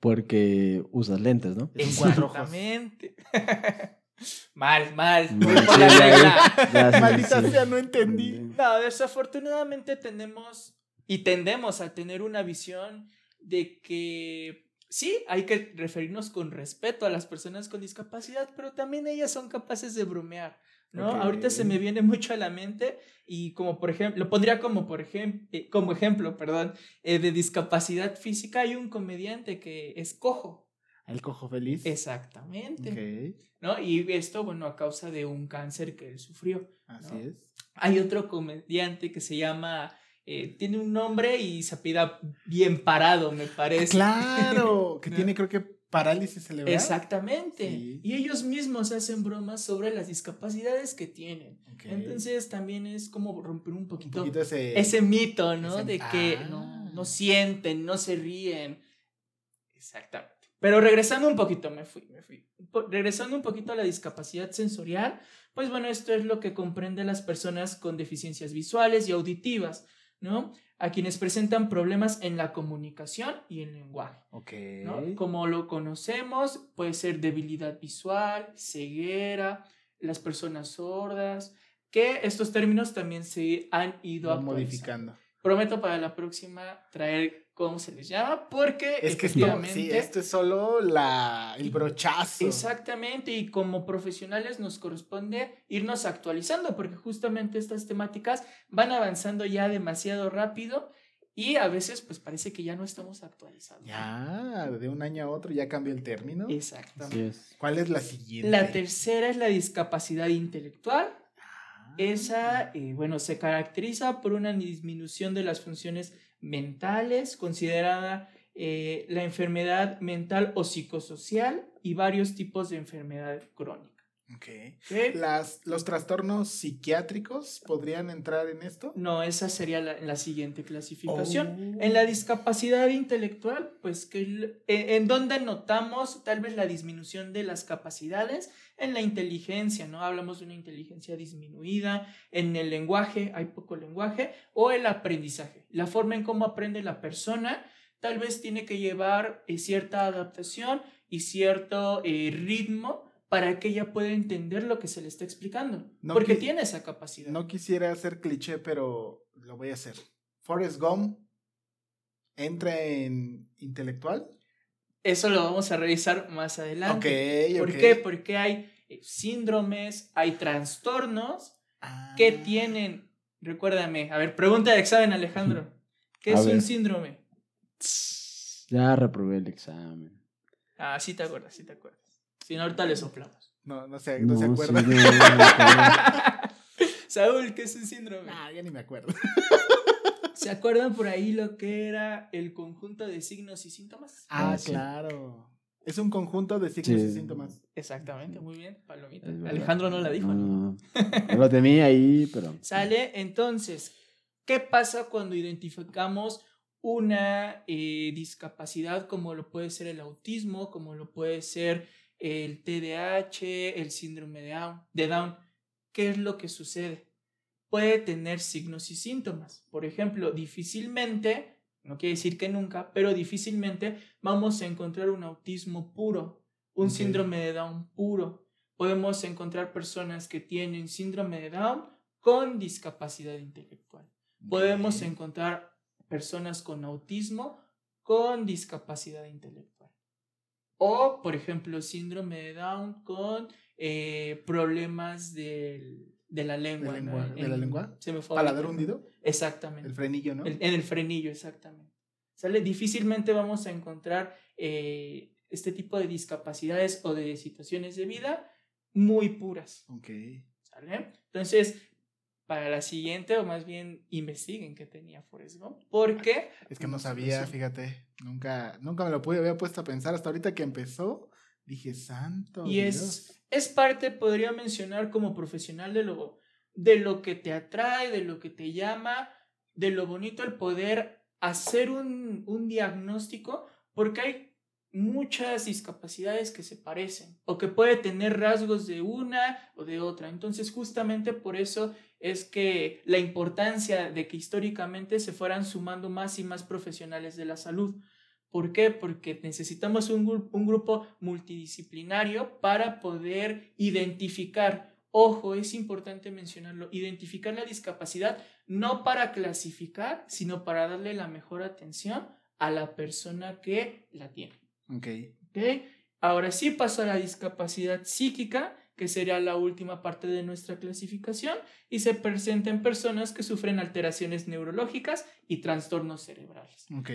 Porque usas lentes, ¿no? Exactamente. [laughs] mal, mal. Mal, sí, ya, regla. Ya, sí, Maldita sí. sea, no entendí. No, desafortunadamente tenemos y tendemos a tener una visión de que sí, hay que referirnos con respeto a las personas con discapacidad, pero también ellas son capaces de bromear. ¿No? Ahorita se me viene mucho a la mente y como por ejemplo, lo pondría como por ejemplo, como ejemplo, perdón, eh, de discapacidad física hay un comediante que es cojo. El cojo feliz. Exactamente. ¿No? Y esto, bueno, a causa de un cáncer que él sufrió. así ¿no? es. Hay otro comediante que se llama, eh, tiene un nombre y se apellida bien parado, me parece. Claro, [laughs] que ¿No? tiene creo que parálisis cerebral. Exactamente. Sí. Y ellos mismos hacen bromas sobre las discapacidades que tienen. Ok. Entonces también es como romper un un poquito, poquito ese, ese mito, ¿no? ese- de que Ah. no, no sienten, no se ríen. Exactamente. Pero regresando un poquito, me fui, me fui. Regresando un poquito a la discapacidad sensorial, pues bueno, esto es lo que comprende las personas con deficiencias visuales y auditivas, ¿no? A quienes presentan problemas en la comunicación y el lenguaje. Ok. ¿no? Como lo conocemos, puede ser debilidad visual, ceguera, las personas sordas, que estos términos también se han ido modificando. Prometo para la próxima traer cómo se les llama, porque Es que esto, efectivamente, sí, esto es solo la, el brochazo. exactamente, y como profesionales nos corresponde irnos actualizando, porque justamente estas temáticas van avanzando ya demasiado rápido y a veces pues parece que ya no estamos actualizados. Ya, de un año a otro ya cambió el término. Exactamente. Es. ¿Cuál es la siguiente? La tercera es la discapacidad intelectual. Ah. Esa, eh, bueno, se caracteriza por una disminución de las funciones mentales, considerada eh, la enfermedad mental o psicosocial y varios tipos de enfermedad crónica. Las, ¿Los trastornos psiquiátricos podrían entrar en esto? No, esa sería la, la siguiente clasificación. Oh. En la discapacidad intelectual, pues que el- en, en donde notamos tal vez la disminución de las capacidades en la inteligencia, ¿no? Hablamos de una inteligencia disminuida, en el lenguaje, hay poco lenguaje, o el aprendizaje, la forma en cómo aprende la persona, tal vez tiene que llevar eh, cierta adaptación y cierto eh, ritmo para que ella pueda entender lo que se le está explicando, No porque tiene esa capacidad. No quisiera hacer cliché, pero lo voy a hacer. Forrest Gump entra en intelectual. Eso lo vamos a revisar más Ok, adelante. ¿Por ok. qué? Porque hay eh, síndromes, hay trastornos Ah. que tienen, recuérdame, a ver, pregunta de examen Alejandro, [laughs] ¿qué es un síndrome? Ya reprobé el examen. Ah, sí te acuerdas, sí te acuerdas. Si no, ahorita le soplamos. No, no se, no se acuerda. no, no, no, [laughs] Saúl, ¿qué es un síndrome? Ah, ya ni me acuerdo. [laughs] ¿Se acuerdan por ahí lo que era el conjunto de signos y síntomas? Ah, Ah, sí. claro. Es un conjunto de signos y Sí. síntomas. Exactamente, muy bien, palomita. Alejandro no la dijo, no, ¿no? no, lo tenía ahí, pero. [laughs] ¿Sale? Entonces, ¿qué pasa cuando identificamos una eh, discapacidad como lo puede ser el autismo, como lo puede ser el TDAH, el síndrome de Down? De Down? ¿Qué es lo que sucede? Puede tener signos y síntomas. Por ejemplo, difícilmente, no quiere decir que nunca, pero difícilmente vamos a encontrar un autismo puro, un síndrome de Down puro. Podemos encontrar personas que tienen síndrome de Down con discapacidad intelectual. Podemos encontrar personas con autismo con discapacidad intelectual. O, por ejemplo, síndrome de Down con eh, problemas del- de la lengua. ¿De la En- lengua? Se me fue ¿Paladar hundido? Exactamente. El frenillo, ¿no? El- en el frenillo, exactamente. ¿Sale? Difícilmente vamos a encontrar eh, este tipo de discapacidades o de situaciones de vida muy puras. Ok. ¿Sale? Entonces, para la siguiente, o más bien investiguen qué tenía Forrest Gump. Porque Es que no sabía, fíjate. Nunca, nunca me lo pude había puesto a pensar. Hasta ahorita que empezó, dije, santo. Y Dios". es, es parte, podría mencionar como profesional de lo, de lo que te atrae, de lo que te llama, de lo bonito el poder hacer un, un diagnóstico, porque hay muchas discapacidades que se parecen o que puede tener rasgos de una o de otra. Entonces, justamente por eso es que la importancia de que históricamente se fueran sumando más y más profesionales de la salud. ¿Por qué? Porque necesitamos un, un grupo multidisciplinario para poder identificar, ojo, es importante mencionarlo, identificar la discapacidad no para clasificar, sino para darle la mejor atención a la persona que la tiene. Ok. ¿Ok? Ahora sí paso a la discapacidad psíquica, que sería la última parte de nuestra clasificación, y se presenta en personas que sufren alteraciones neurológicas y trastornos cerebrales. Ok.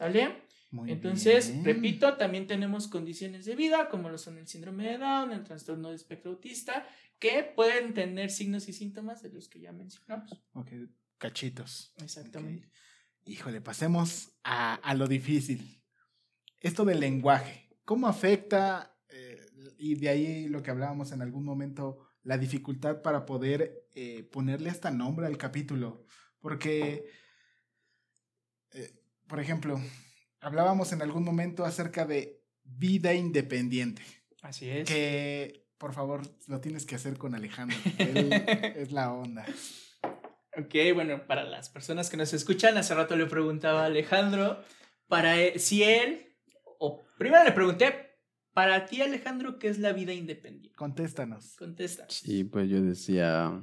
¿Sale? Muy Entonces, bien. repito, también tenemos condiciones de vida, como lo son el síndrome de Down, el trastorno de espectro autista, que pueden tener signos y síntomas de los que ya mencionamos. Ok, cachitos. Exactamente. Híjole, pasemos a, a lo difícil. Esto del lenguaje. ¿Cómo afecta, eh, y de ahí lo que hablábamos en algún momento, la dificultad para poder eh, ponerle hasta nombre al capítulo? Porque, eh, por ejemplo, hablábamos en algún momento acerca de vida independiente. Así es. Que, por favor, lo tienes que hacer con Alejandro. Él [laughs] es la onda. Ok, bueno, para las personas que nos escuchan, hace rato le preguntaba a Alejandro para él- si él, o primero le pregunté, para ti Alejandro, ¿qué es la vida independiente? Contéstanos. Contesta. Sí, pues yo decía,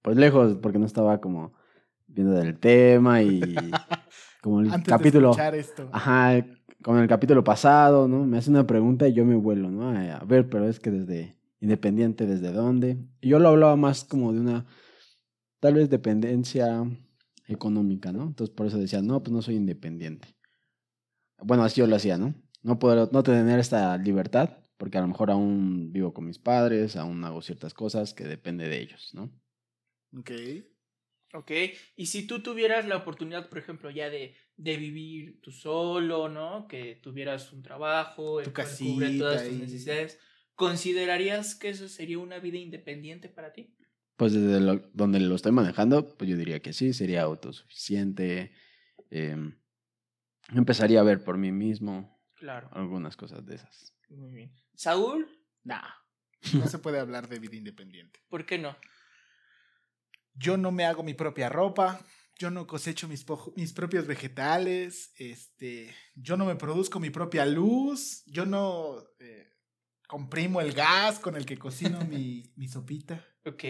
pues lejos, porque no estaba como viendo del tema y [laughs] como el Antes capítulo, de escuchar esto. ajá, como en el capítulo pasado, ¿no? Me hace una pregunta y yo me vuelo, ¿no? A ver, pero es que desde independiente, ¿desde dónde? Y yo lo hablaba más como de una, tal vez dependencia económica, ¿no? Entonces por eso decía, no, pues no soy independiente. Bueno, así yo lo hacía, ¿no? No poder, no tener esta libertad, porque a lo mejor aún vivo con mis padres, aún hago ciertas cosas que depende de ellos, ¿no? Ok. Ok, y si tú tuvieras la oportunidad, por ejemplo, ya de, de vivir tú solo, ¿no? Que tuvieras un trabajo, Tu cual cubre todas casita tus necesidades, ¿considerarías que eso sería una vida independiente para ti? Pues desde lo- donde lo estoy manejando, pues yo diría que sí, sería autosuficiente. em, empezaría a ver por mí mismo Claro. algunas cosas de esas. Muy bien. Saúl, Nah. No se puede hablar de vida independiente. ¿por qué no? Yo no me hago mi propia ropa. Yo no cosecho mis, mis propios vegetales. Este, yo no me produzco mi propia luz. Yo no eh, comprimo el gas con el que cocino mi, [laughs] mi sopita. Ok,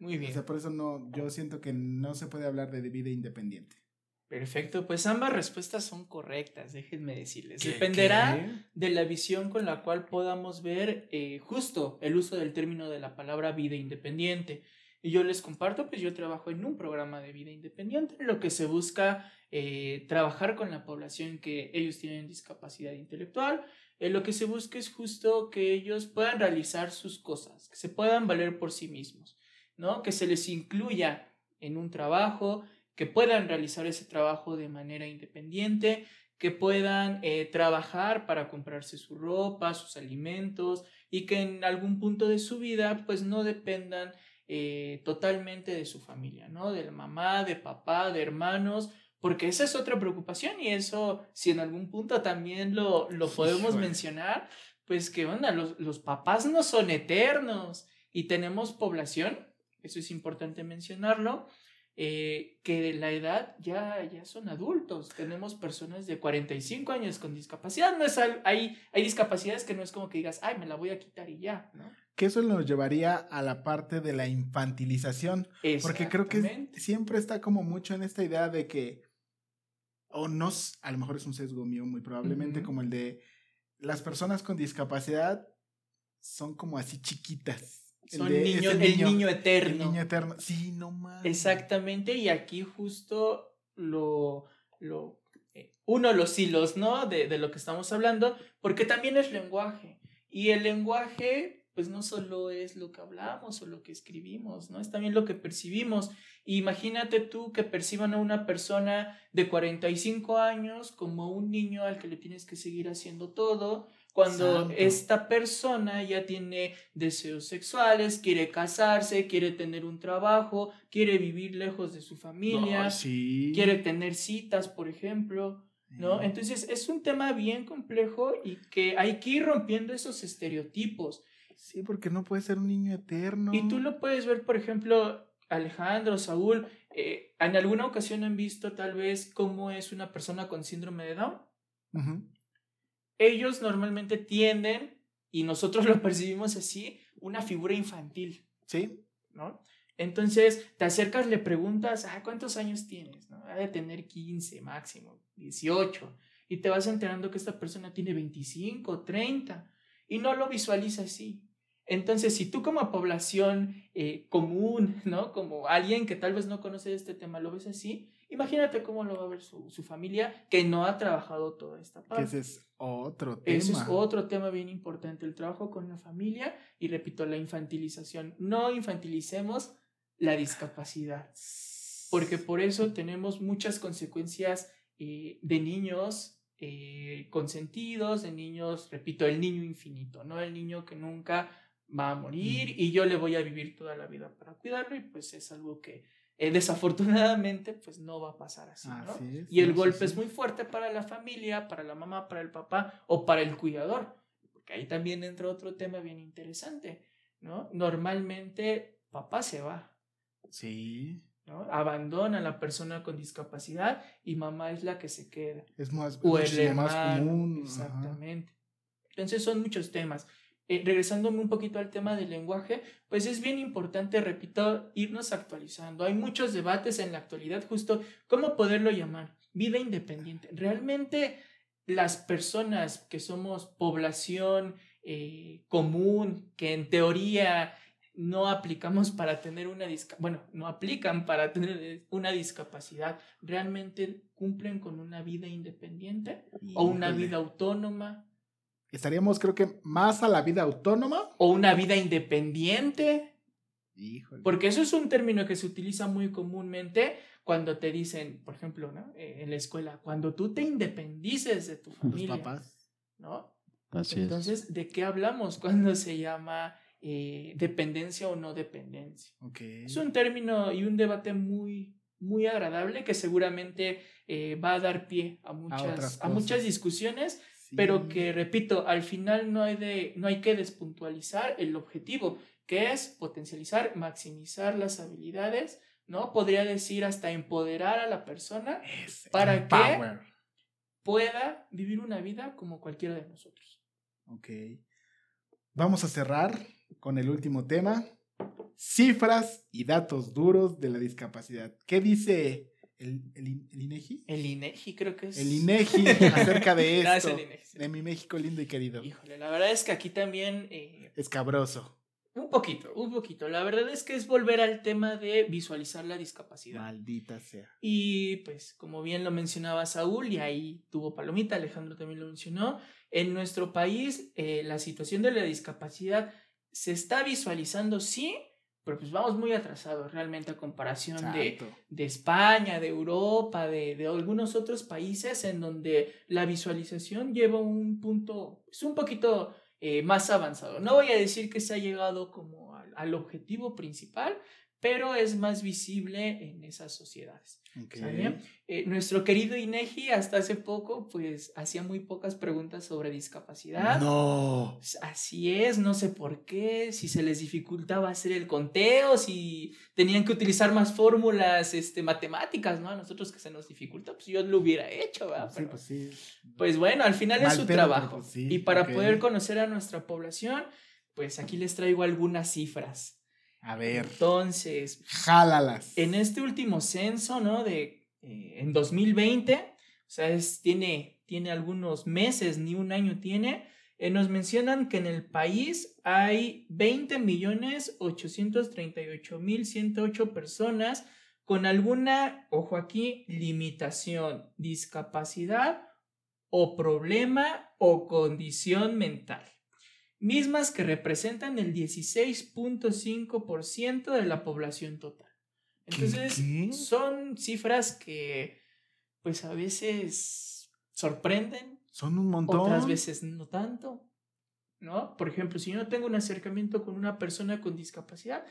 muy O bien. sea, por eso no, yo siento que no se puede hablar de vida independiente. Perfecto, pues ambas respuestas son correctas, déjenme decirles. ¿Qué- Dependerá qué? de la visión con la cual podamos ver eh, justo el uso del término de la palabra vida independiente. Y yo les comparto, pues yo trabajo en un programa de vida independiente, en lo que se busca eh, trabajar con la población que ellos tienen discapacidad intelectual. En lo que se busca es justo que ellos puedan realizar sus cosas, que se puedan valer por sí mismos, ¿no? Que se les incluya en un trabajo, que puedan realizar ese trabajo de manera independiente, que puedan eh, trabajar para comprarse su ropa, sus alimentos y que en algún punto de su vida pues no dependan eh, totalmente de su familia, ¿no? De la mamá, de papá, de hermanos, porque esa es otra preocupación y eso si en algún punto también lo, lo podemos mencionar, pues que onda, los, los papás no son eternos y tenemos población, eso es importante mencionarlo, eh, que de la edad ya, ya son adultos. Tenemos personas de 45 años con discapacidad. No es hay, hay discapacidades que no es como que digas, ay, me la voy a quitar y ya, ¿no? Que eso nos llevaría a la parte de la infantilización. Porque creo que siempre está como mucho en esta idea de que, o no, a lo mejor es un sesgo mío muy probablemente, como el de las personas con discapacidad son como así chiquitas. El Son de niño, el niño El eterno. niño eterno. Sí, no más. Exactamente, y aquí justo lo, lo eh, uno los hilos, ¿no? De, de lo que estamos hablando, porque también es lenguaje. Y el lenguaje, pues no solo es lo que hablamos o lo que escribimos, ¿no? Es también lo que percibimos. Imagínate tú que perciban a una persona de 45 años como un niño al que le tienes que seguir haciendo todo, Cuando Santo. esta persona ya tiene deseos sexuales, quiere casarse, quiere tener un trabajo, quiere vivir lejos de su familia, sí. quiere tener citas, por ejemplo, ¿no? Entonces es un tema bien complejo y que hay que ir rompiendo esos estereotipos. Sí, porque no puede ser un niño eterno. Y tú lo puedes ver, por ejemplo, Alejandro, Saúl, eh, en alguna ocasión han visto tal vez cómo es una persona con síndrome de Down. Ujú. Ellos normalmente tienden, y nosotros [laughs] lo percibimos así, una figura infantil, Sí. ¿no? Entonces te acercas, le preguntas, ah, ¿cuántos años tienes? ¿No? Ha de tener 15 máximo, 18. Y te vas enterando que esta persona tiene 25, 30. Y no lo visualiza así. Entonces, si tú como población eh, común, ¿no? Como alguien que tal vez no conoce este tema, lo ves así, imagínate cómo lo va a ver su, su familia que no ha trabajado toda esta parte. ese es otro tema. Ese es otro tema bien importante, el trabajo con la familia y repito, la infantilización. No infantilicemos la discapacidad, porque por eso tenemos muchas consecuencias eh, de niños eh, consentidos, de niños, repito, el niño infinito, no el niño que nunca va a morir y yo le voy a vivir toda la vida para cuidarlo y pues es algo que eh, desafortunadamente pues no va a pasar así, ¿no? Así es, Y el sí, golpe sí. es muy fuerte para la familia, para la mamá, para el papá o para el cuidador. Porque ahí también entra otro tema bien interesante, ¿no? Normalmente papá se va, Sí. ¿no? Abandona a la persona con discapacidad y mamá es la que se queda. Es más, O el más común. ajá. Exactamente. Entonces son muchos temas. Eh, regresándome un poquito al tema del lenguaje, pues es bien importante, repito, irnos actualizando. Hay muchos debates en la actualidad, justo cómo poderlo llamar, vida independiente. Realmente las personas que somos población eh, común, que en teoría no aplicamos para tener una discapacidad, bueno, no aplican para tener eh, una discapacidad, realmente cumplen con una vida independiente o una Híjole. vida autónoma Estaríamos, creo que, más a la vida autónoma. o una vida independiente, Híjole. porque eso es un término que se utiliza muy comúnmente cuando te dicen, por ejemplo, ¿no? Eh, en la escuela, cuando tú te independices de tu Los familia, papás. ¿no? Así es. Entonces, ¿de qué hablamos [laughs] cuando se llama eh, dependencia o no dependencia? Es un término y un debate muy, muy agradable que seguramente eh, va a dar pie a muchas, a muchas discusiones, Sí. pero que, repito, al final no hay, de, no hay que despuntualizar el objetivo, que es potencializar, maximizar las habilidades, ¿no? Podría decir hasta empoderar a la persona Es ¿Para power. pueda vivir una vida como cualquiera de nosotros. Ok. Vamos a cerrar con el último tema. Cifras y datos duros de la discapacidad. ¿Qué dice el, el, el INEGI? El INEGI creo que es... El INEGI [laughs] acerca de No, es esto. el INEGI. De mi México lindo y querido. Híjole, la verdad es que aquí también eh, Escabroso. Un poquito, un poquito. La verdad es que es volver al tema de visualizar la discapacidad. Maldita sea. Y pues, como bien lo mencionaba Saúl, y ahí tuvo palomita, Alejandro también lo mencionó, en nuestro país eh, la situación de la discapacidad se está visualizando, sí, pero pues vamos muy atrasados realmente a comparación de, de España, de Europa, de, de algunos otros países en donde la visualización lleva un punto, es un poquito eh, más avanzado. No voy a decir que se ha llegado como al, al objetivo principal, pero es más visible en esas sociedades. Ok. ¿sale? Eh, nuestro querido Inegi hasta hace poco pues hacía muy pocas preguntas sobre discapacidad. No. Así es, no sé por qué, si se les dificultaba hacer el conteo, si tenían que utilizar más fórmulas este, matemáticas, ¿no? A nosotros que se nos dificulta, pues yo lo hubiera hecho, ¿verdad? Sí, pues sí. pues bueno, al final Mal es su trabajo. pues sí, y para poder conocer a nuestra población, pues aquí les traigo algunas cifras. A ver. Entonces, Jálalas. en este último censo, ¿no? De, eh, en 2020, o sea, es- tiene, tiene algunos meses, ni un año tiene, eh, nos mencionan que en el país hay 20 millones 838 mil 108 personas con alguna, ojo aquí, limitación, discapacidad o problema o condición mental mismas que representan el 16.5% de la población total. Entonces, ¿Qué? son cifras que pues a veces sorprenden, Son un montón. otras veces no tanto, ¿no? Por ejemplo, si yo no tengo un acercamiento con una persona con discapacidad,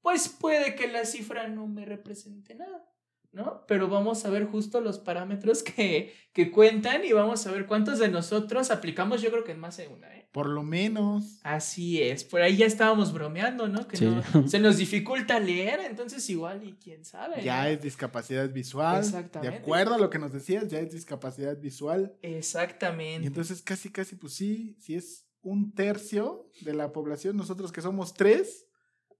pues puede que la cifra no me represente nada, ¿no? Pero vamos a ver justo los parámetros [laughs] que, que cuentan y vamos a ver cuántos de nosotros aplicamos, yo creo que en más de una, ¿eh? Por lo menos. Así es, por ahí ya estábamos bromeando, ¿no? Que Sí. no- [laughs] se nos dificulta leer, entonces igual y quién sabe. Ya ¿no? es discapacidad visual. De Exactamente. acuerdo a lo que nos decías, ya es discapacidad visual. Exactamente. Y entonces casi, casi, pues sí, si es un tercio de la población, nosotros que somos tres,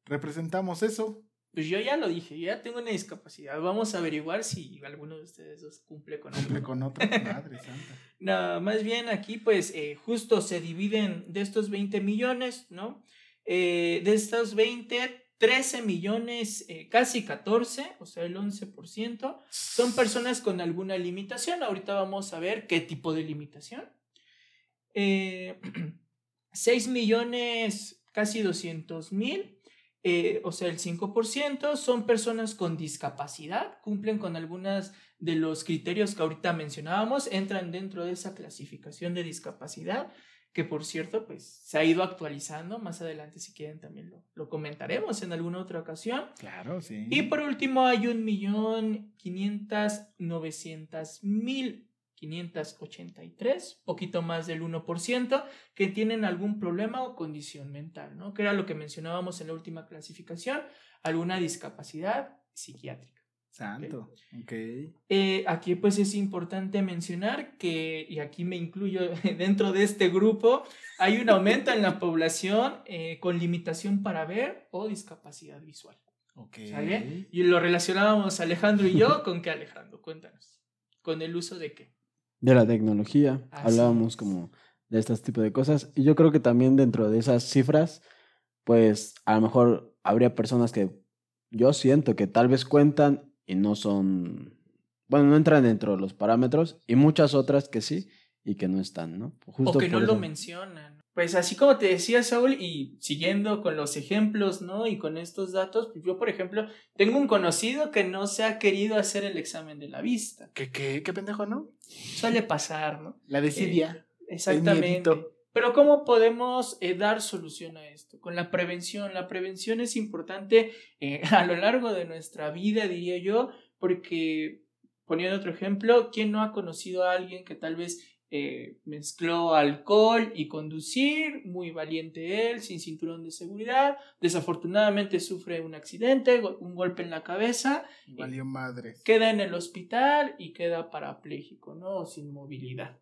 representamos eso. Pues yo ya lo dije, yo ya tengo una discapacidad. Vamos a averiguar si alguno de ustedes dos cumple con Cumple algo. con otra [laughs] madre santa. No, más bien aquí, pues, eh, justo se dividen de estos 20 millones, ¿no? Eh, de estos 20, 13 millones, eh, casi 14, o sea, el 11%, son personas con alguna limitación. Ahorita vamos a ver qué tipo de limitación. Eh, [clears throat] 6 millones, casi 200 mil, eh, o sea, el 5%, son personas con discapacidad, cumplen con algunas de los criterios que ahorita mencionábamos, entran dentro de esa clasificación de discapacidad, que por cierto, pues se ha ido actualizando, más adelante si quieren también lo, lo comentaremos en alguna otra ocasión. Claro, sí. Y por último hay un millón quinientas novecientas mil 583, poquito más del 1%, que tienen algún problema o condición mental, ¿no? Que era lo que mencionábamos en la última clasificación, alguna discapacidad psiquiátrica. Santo. Ok. Eh, aquí pues es importante mencionar que, y aquí me incluyo [laughs] dentro de este grupo, hay un aumento en la [laughs] población eh, con limitación para ver o discapacidad visual. Ok. ¿Sale? Y lo relacionábamos Alejandro y yo con qué Alejandro, cuéntanos. ¿Con el uso de qué? De la tecnología, Así hablábamos es. como de este tipo de cosas. Y yo creo que también dentro de esas cifras, pues a lo mejor habría personas que yo siento que tal vez cuentan y no son, bueno, no entran dentro de los parámetros y muchas otras que sí y que no están, ¿no? o que no lo mencionan. Pues así como te decía Saúl, y siguiendo con los ejemplos, ¿no? Y con estos datos, pues yo, por ejemplo, tengo un conocido que no se ha querido hacer el examen de la vista. ¿Qué, qué, qué pendejo, no? Suele pasar, ¿no? La desidia. Exactamente. Pero ¿cómo podemos eh, dar solución a esto? Con la prevención. La prevención es importante eh, [laughs] a lo largo de nuestra vida, diría yo, porque, poniendo otro ejemplo, ¿quién no ha conocido a alguien que tal vez eh, mezcló alcohol y conducir, muy valiente él, sin cinturón de seguridad, desafortunadamente sufre un accidente, un golpe en la cabeza, Valió madre. queda en el hospital y queda parapléjico, ¿no? Sin movilidad.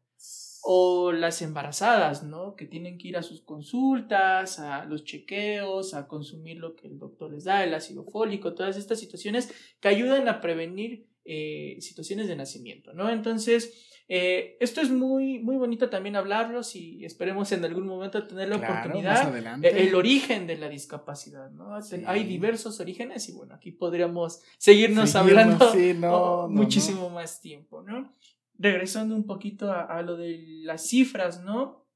O las embarazadas, ¿no? Que tienen que ir a sus consultas, a los chequeos, a consumir lo que el doctor les da, el ácido fólico, todas estas situaciones que ayudan a prevenir eh, situaciones de nacimiento, ¿no? Entonces, eh, esto es muy, muy bonito también hablarlos y esperemos en algún momento tener la Claro, oportunidad más adelante. eh, el origen de la discapacidad, ¿no? Sí. Hay diversos orígenes y bueno, aquí podríamos seguirnos, Seguirnos, hablando sí, no, oh, no, muchísimo más tiempo, ¿no? Regresando un poquito a, a lo de las cifras, ¿no?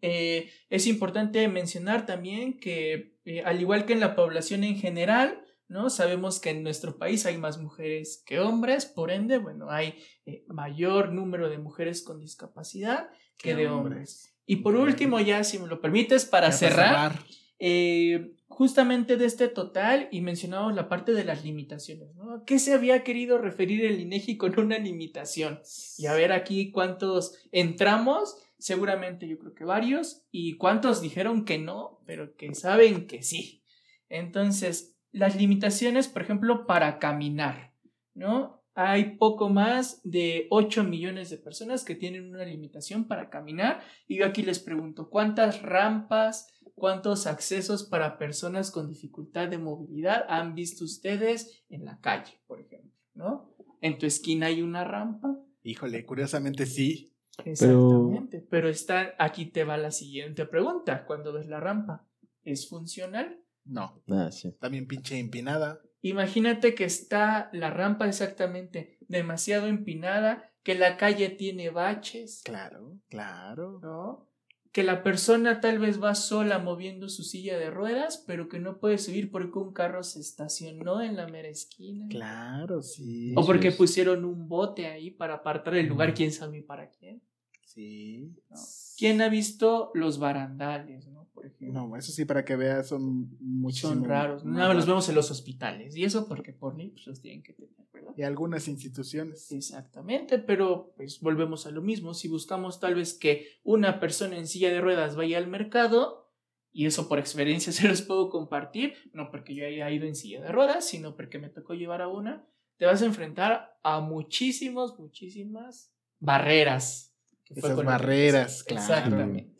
Eh, es importante mencionar también que, eh, al igual que en la población en general, ¿no? Sabemos que en nuestro país hay más mujeres que hombres, por ende, bueno, hay eh, mayor número de mujeres con discapacidad que, de hombres. hombres. Y por último, ya si me lo permites, para Ya cerrar, eh, justamente de este total y mencionamos la parte de las limitaciones, ¿no? ¿A ¿Qué se había querido referir el INEGI con una limitación? Y a ver aquí cuántos entramos, seguramente yo creo que varios, y cuántos dijeron que no, pero que saben que sí. Entonces, las limitaciones, por ejemplo, para caminar, ¿no? Hay poco más de 8 millones de personas que tienen una limitación para caminar. Y yo aquí les pregunto, ¿cuántas rampas, cuántos accesos para personas con dificultad de movilidad han visto ustedes en la calle, por ejemplo? ¿No? En tu esquina hay una rampa. Híjole, curiosamente sí. Exactamente. Pero está, aquí te va la siguiente pregunta. Cuando ves la rampa, ¿es funcional? No. Ah, sí. También pinche empinada. Imagínate que está la rampa exactamente demasiado empinada, que la calle tiene baches, Claro, claro. ¿no? Que la persona tal vez va sola moviendo su silla de ruedas, pero que no puede subir porque un carro se estacionó en la mera esquina. Claro, sí. O porque pusieron un bote ahí para apartar el lugar, quién sabe para quién. Sí. ¿no? ¿Quién ha visto los barandales, no? No, eso sí, para que veas, son muchísimos. Son raros. más los vemos en los hospitales. Y eso porque por ley pues, los tienen que tener, ¿verdad? Y algunas instituciones. Exactamente, pero pues volvemos a lo mismo. Si buscamos tal vez que una persona en silla de ruedas vaya al mercado, y eso por experiencia [laughs] se los puedo compartir, no porque yo haya ido en silla de ruedas, sino porque me tocó llevar a una, te vas a enfrentar a muchísimos, muchísimas barreras. que Esas barreras, claro. Exactamente.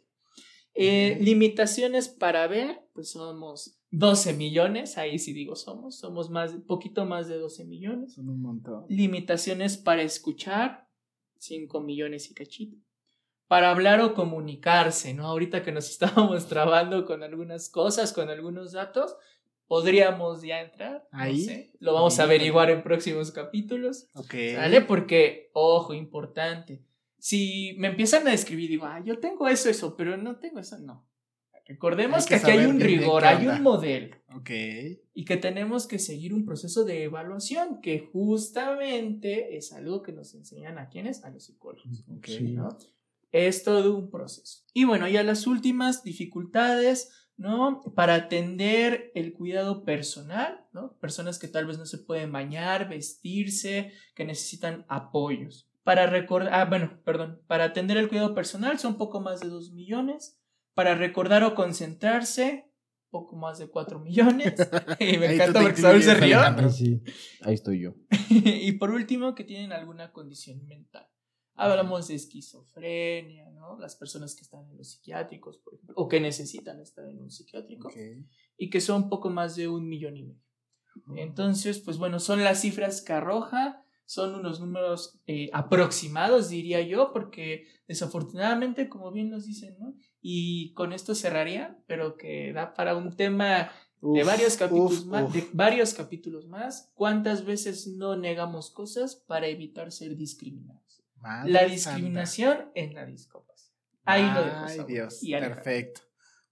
Eh, limitaciones para ver, pues somos 12 millones, ahí sí digo somos, somos más, poquito más de 12 millones. Son un montón. Limitaciones para escuchar, 5 millones y cachito. Para hablar o comunicarse, ¿no? Ahorita que nos [laughs] estábamos trabando con algunas cosas, con algunos datos, podríamos ya entrar. no Ahí. sé, Lo vamos a averiguar en próximos capítulos. Ok. ¿Sale? Porque, ojo, importante. Si me empiezan a describir, digo, ah, yo tengo eso, eso, pero no tengo eso, no. Recordemos Hay que, que aquí hay un rigor, hay un modelo Ok. y que tenemos que seguir un proceso de evaluación que justamente es algo que nos enseñan a quienes, a los psicólogos. Ok. Sí. ¿no? Es todo un proceso. Y bueno, ya las últimas dificultades, ¿no? Para atender el cuidado personal, ¿no? Personas que tal vez no se pueden bañar, vestirse, que necesitan apoyos. Para recordar, ah, bueno, perdón, para atender el cuidado personal son poco más de 2 millones. Para recordar o concentrarse, poco más de 4 millones. [laughs] [laughs] y me encanta porque Saúl se rió. Ahí sí, ahí estoy yo. [laughs] y por último, que tienen alguna condición mental. Hablamos de esquizofrenia, ¿no? Las personas que están en los psiquiátricos, por ejemplo, o que necesitan estar en un psiquiátrico, y que son poco más de un millón y medio. Entonces, pues bueno, son las cifras que arroja, son unos números eh, aproximados, diría yo, porque desafortunadamente, como bien nos dicen, ¿no? Y con esto cerraría, pero que da para un tema de varios capítulos uf, más, uf. de varios capítulos más, ¿cuántas veces no negamos cosas para evitar ser discriminados? Madre La santa. discriminación en la discapacidad. Ahí lo dejo. Ay. Dios, Y perfecto.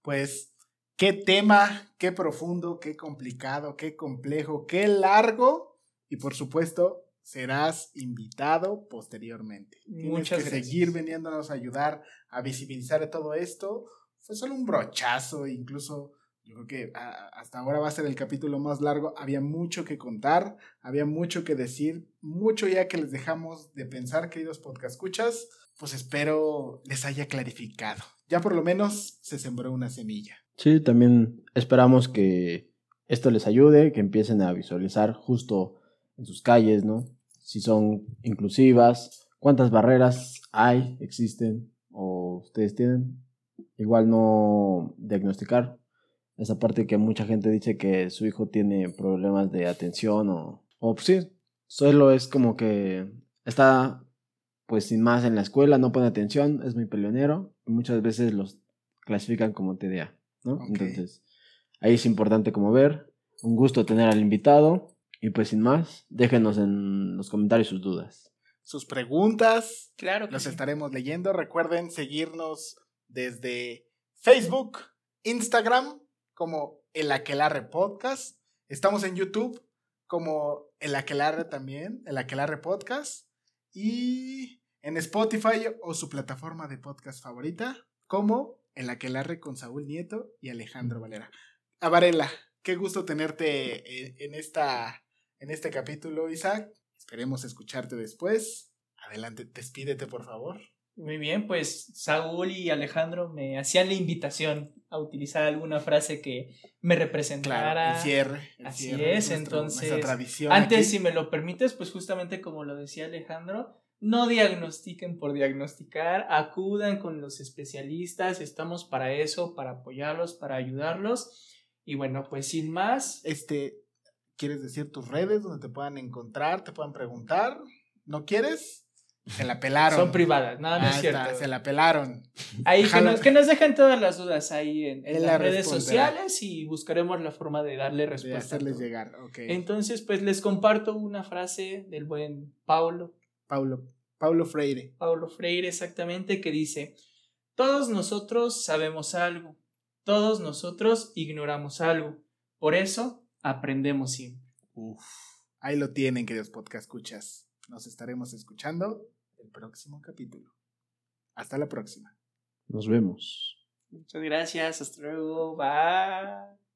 Pues, qué tema, qué profundo, qué complicado, qué complejo, qué largo. Y por supuesto, serás invitado posteriormente. Tienes Muchas que gracias. seguir veniéndonos a ayudar a visibilizar todo esto. Fue solo un brochazo, incluso yo creo que hasta ahora va a ser el capítulo más largo. Había mucho que contar, había mucho que decir, mucho ya que les dejamos de pensar, queridos podcast escuchas. Pues espero les haya clarificado. Ya por lo menos se sembró una semilla. Sí, también esperamos que esto les ayude, que empiecen a visualizar justo en sus calles, ¿no? Si son inclusivas, cuántas barreras hay, existen o ustedes tienen. Igual no diagnosticar esa parte que mucha gente dice que su hijo tiene problemas de atención o, o pues sí, solo es como que está pues sin más en la escuela, no pone atención, es muy peleonero y muchas veces los clasifican como TDA, ¿no? Entonces, ahí es importante como ver, un gusto tener al invitado y pues sin más, déjenos en los comentarios sus dudas. Sus preguntas Claro que los sí. estaremos leyendo. Recuerden seguirnos desde Facebook, Instagram como El Aquelarre Podcast. Estamos en YouTube como El Aquelarre también, El Aquelarre Podcast. Y en Spotify o su plataforma de podcast favorita como El Aquelarre con Saúl Nieto y Alejandro Valera. A Varela, qué gusto tenerte en, en esta, en este capítulo, Isaac. Esperemos escucharte después. Adelante, despídete, por favor. Muy bien, pues Saúl y Alejandro me hacían la invitación a utilizar alguna frase que me representara. Claro, el cierre. el Así cierre es, nuestro- entonces, tradición. Antes, aquí. si me lo permites, pues justamente como lo decía Alejandro, no diagnostiquen por diagnosticar, acudan con los especialistas, estamos para eso, para apoyarlos, para ayudarlos. Y bueno, pues sin más, Este, ¿quieres decir tus redes donde te puedan encontrar, te puedan preguntar? ¿No quieres? Se la pelaron. son privadas, no, no Ah, es cierto. está, se la pelaron. Ahí que nos, que nos dejen todas las dudas ahí en, las la redes sociales y buscaremos la forma de darle De respuesta. a hacerles llegar. Ok. Entonces, pues les comparto una frase del buen Paulo, Paulo, Paulo Freire. Paulo Freire exactamente, que dice, todos nosotros sabemos algo, todos nosotros ignoramos algo, por eso aprendemos siempre. Uf. Ahí lo tienen, queridos podcast escuchas. Nos estaremos escuchando el próximo capítulo. Hasta la próxima. Nos vemos. Muchas gracias. Hasta luego. Bye.